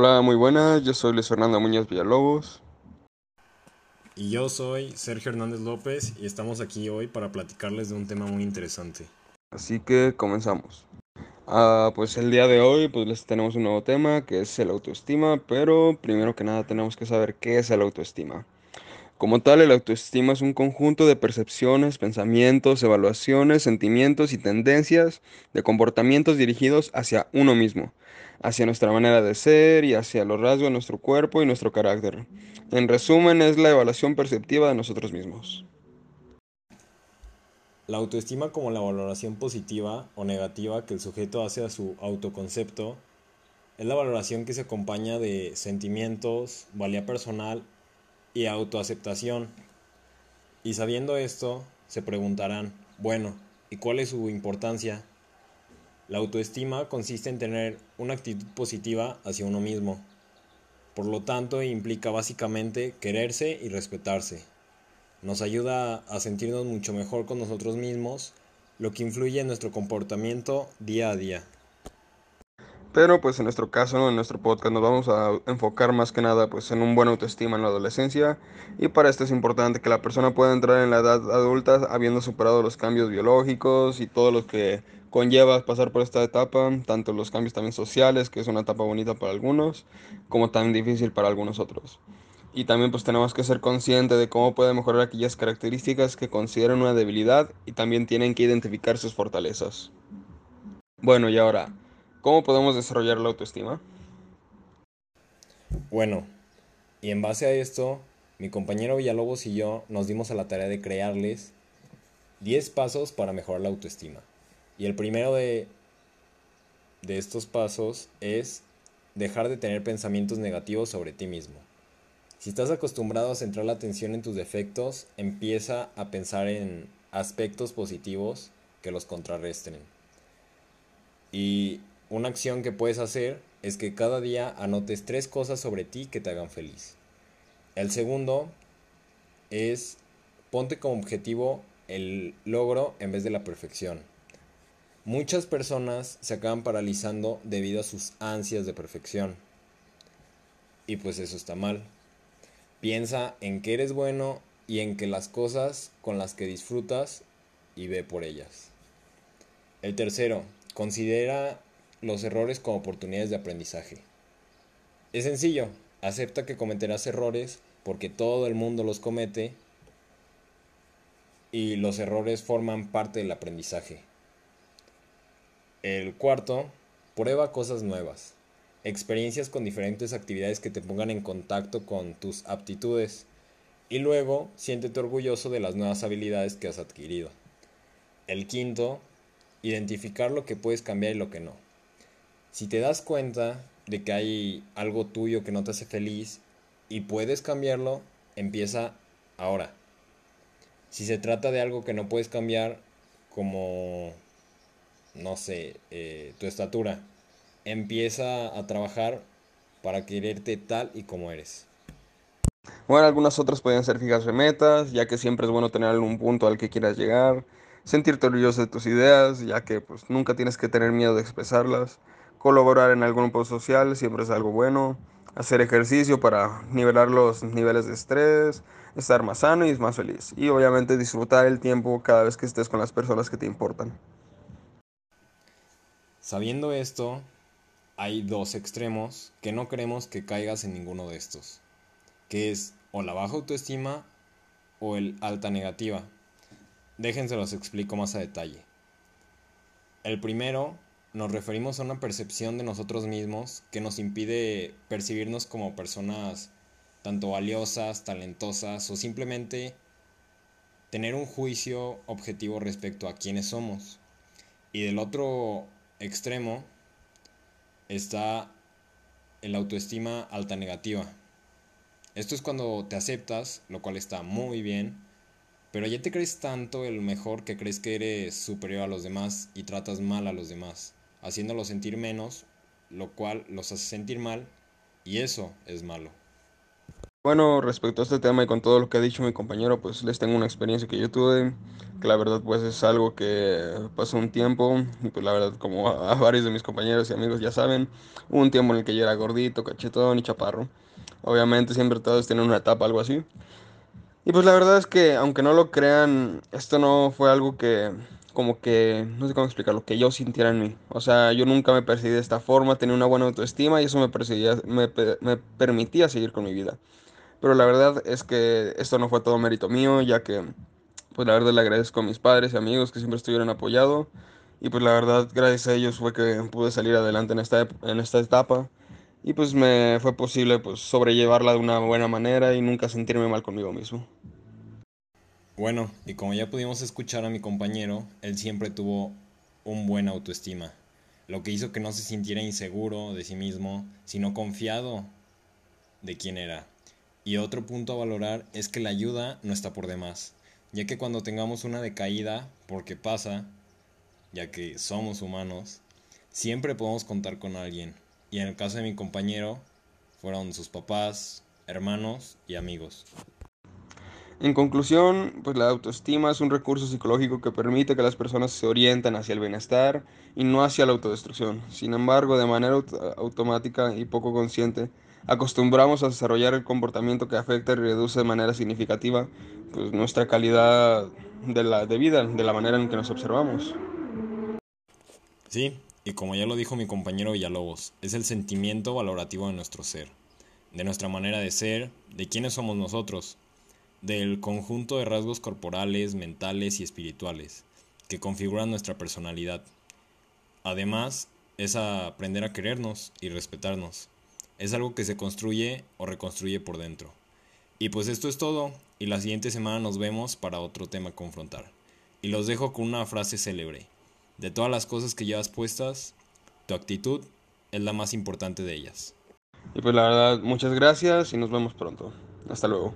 Hola, muy buenas, yo soy Luis Fernando Muñoz Villalobos. Y yo soy Sergio Hernández López y estamos aquí hoy para platicarles de un tema muy interesante. Así que comenzamos. Ah, pues el día de hoy pues les tenemos un nuevo tema que es el autoestima, pero primero que nada tenemos que saber qué es el autoestima. Como tal, el autoestima es un conjunto de percepciones, pensamientos, evaluaciones, sentimientos y tendencias de comportamientos dirigidos hacia uno mismo, hacia nuestra manera de ser y hacia los rasgos de nuestro cuerpo y nuestro carácter. En resumen, es la evaluación perceptiva de nosotros mismos. La autoestima como la valoración positiva o negativa que el sujeto hace a su autoconcepto es la valoración que se acompaña de sentimientos, valía personal y autoaceptación. Y sabiendo esto, se preguntarán, bueno, ¿y cuál es su importancia? La autoestima consiste en tener una actitud positiva hacia uno mismo. Por lo tanto, implica básicamente quererse y respetarse nos ayuda a sentirnos mucho mejor con nosotros mismos, lo que influye en nuestro comportamiento día a día. Pero pues en nuestro caso, en nuestro podcast, nos vamos a enfocar más que nada pues en un buen autoestima en la adolescencia. Y para esto es importante que la persona pueda entrar en la edad adulta habiendo superado los cambios biológicos y todo lo que conlleva pasar por esta etapa, tanto los cambios también sociales, que es una etapa bonita para algunos, como tan difícil para algunos otros. Y también pues tenemos que ser conscientes de cómo puede mejorar aquellas características que consideran una debilidad y también tienen que identificar sus fortalezas. Bueno, y ahora, ¿cómo podemos desarrollar la autoestima? Bueno, y en base a esto, mi compañero Villalobos y yo nos dimos a la tarea de crearles 10 pasos para mejorar la autoestima. Y el primero de, de estos pasos es dejar de tener pensamientos negativos sobre ti mismo. Si estás acostumbrado a centrar la atención en tus defectos, empieza a pensar en aspectos positivos que los contrarresten. Y una acción que puedes hacer es que cada día anotes tres cosas sobre ti que te hagan feliz. El segundo es ponte como objetivo el logro en vez de la perfección. Muchas personas se acaban paralizando debido a sus ansias de perfección. Y pues eso está mal. Piensa en que eres bueno y en que las cosas con las que disfrutas y ve por ellas. El tercero, considera los errores como oportunidades de aprendizaje. Es sencillo, acepta que cometerás errores porque todo el mundo los comete y los errores forman parte del aprendizaje. El cuarto, prueba cosas nuevas experiencias con diferentes actividades que te pongan en contacto con tus aptitudes y luego siéntete orgulloso de las nuevas habilidades que has adquirido. El quinto, identificar lo que puedes cambiar y lo que no. Si te das cuenta de que hay algo tuyo que no te hace feliz y puedes cambiarlo, empieza ahora. Si se trata de algo que no puedes cambiar, como, no sé, eh, tu estatura, empieza a trabajar para quererte tal y como eres. Bueno, algunas otras pueden ser fijarse metas, ya que siempre es bueno tener algún punto al que quieras llegar, sentirte orgulloso de tus ideas, ya que pues nunca tienes que tener miedo de expresarlas, colaborar en algún grupo social siempre es algo bueno, hacer ejercicio para nivelar los niveles de estrés, estar más sano y más feliz, y obviamente disfrutar el tiempo cada vez que estés con las personas que te importan. Sabiendo esto, hay dos extremos que no queremos que caigas en ninguno de estos, que es o la baja autoestima o el alta negativa. Déjense los explico más a detalle. El primero nos referimos a una percepción de nosotros mismos que nos impide percibirnos como personas tanto valiosas, talentosas o simplemente tener un juicio objetivo respecto a quiénes somos. Y del otro extremo está el autoestima alta negativa. Esto es cuando te aceptas, lo cual está muy bien, pero ya te crees tanto el mejor que crees que eres superior a los demás y tratas mal a los demás, haciéndolos sentir menos, lo cual los hace sentir mal y eso es malo. Bueno, respecto a este tema y con todo lo que ha dicho mi compañero, pues les tengo una experiencia que yo tuve, que la verdad pues es algo que pasó un tiempo, y pues la verdad como a, varios de mis compañeros y amigos ya saben, hubo un tiempo en el que yo era gordito, cachetón y chaparro. Obviamente siempre todos tienen una etapa, algo así. Y pues la verdad es que, aunque no lo crean, esto no fue algo que, como que, no sé cómo explicarlo, que yo sintiera en mí. O sea, yo nunca me percibí de esta forma, tenía una buena autoestima y eso me, me, pe- me permitía seguir con mi vida. Pero la verdad es que esto no fue todo mérito mío, ya que, pues la verdad le agradezco a mis padres y amigos que siempre estuvieron apoyado. Y pues la verdad, gracias a ellos fue que pude salir adelante en esta, en esta etapa. Y pues me fue posible pues sobrellevarla de una buena manera y nunca sentirme mal conmigo mismo. Bueno, y como ya pudimos escuchar a mi compañero, él siempre tuvo un buen autoestima, lo que hizo que no se sintiera inseguro de sí mismo, sino confiado de quién era. Y otro punto a valorar es que la ayuda no está por demás, ya que cuando tengamos una decaída, porque pasa, ya que somos humanos, siempre podemos contar con alguien. Y en el caso de mi compañero, fueron sus papás, hermanos y amigos. En conclusión, pues la autoestima es un recurso psicológico que permite que las personas se orienten hacia el bienestar y no hacia la autodestrucción. Sin embargo, de manera aut- automática y poco consciente, acostumbramos a desarrollar el comportamiento que afecta y reduce de manera significativa pues, nuestra calidad de la de vida, de la manera en que nos observamos. Sí, y como ya lo dijo mi compañero Villalobos, es el sentimiento valorativo de nuestro ser, de nuestra manera de ser, de quiénes somos nosotros, del conjunto de rasgos corporales, mentales y espirituales que configuran nuestra personalidad. Además, es aprender a querernos y respetarnos. Es algo que se construye o reconstruye por dentro. Y pues esto es todo, y la siguiente semana nos vemos para otro tema a confrontar. Y los dejo con una frase célebre. De todas las cosas que llevas puestas, tu actitud es la más importante de ellas. Y pues la verdad, muchas gracias y nos vemos pronto. Hasta luego.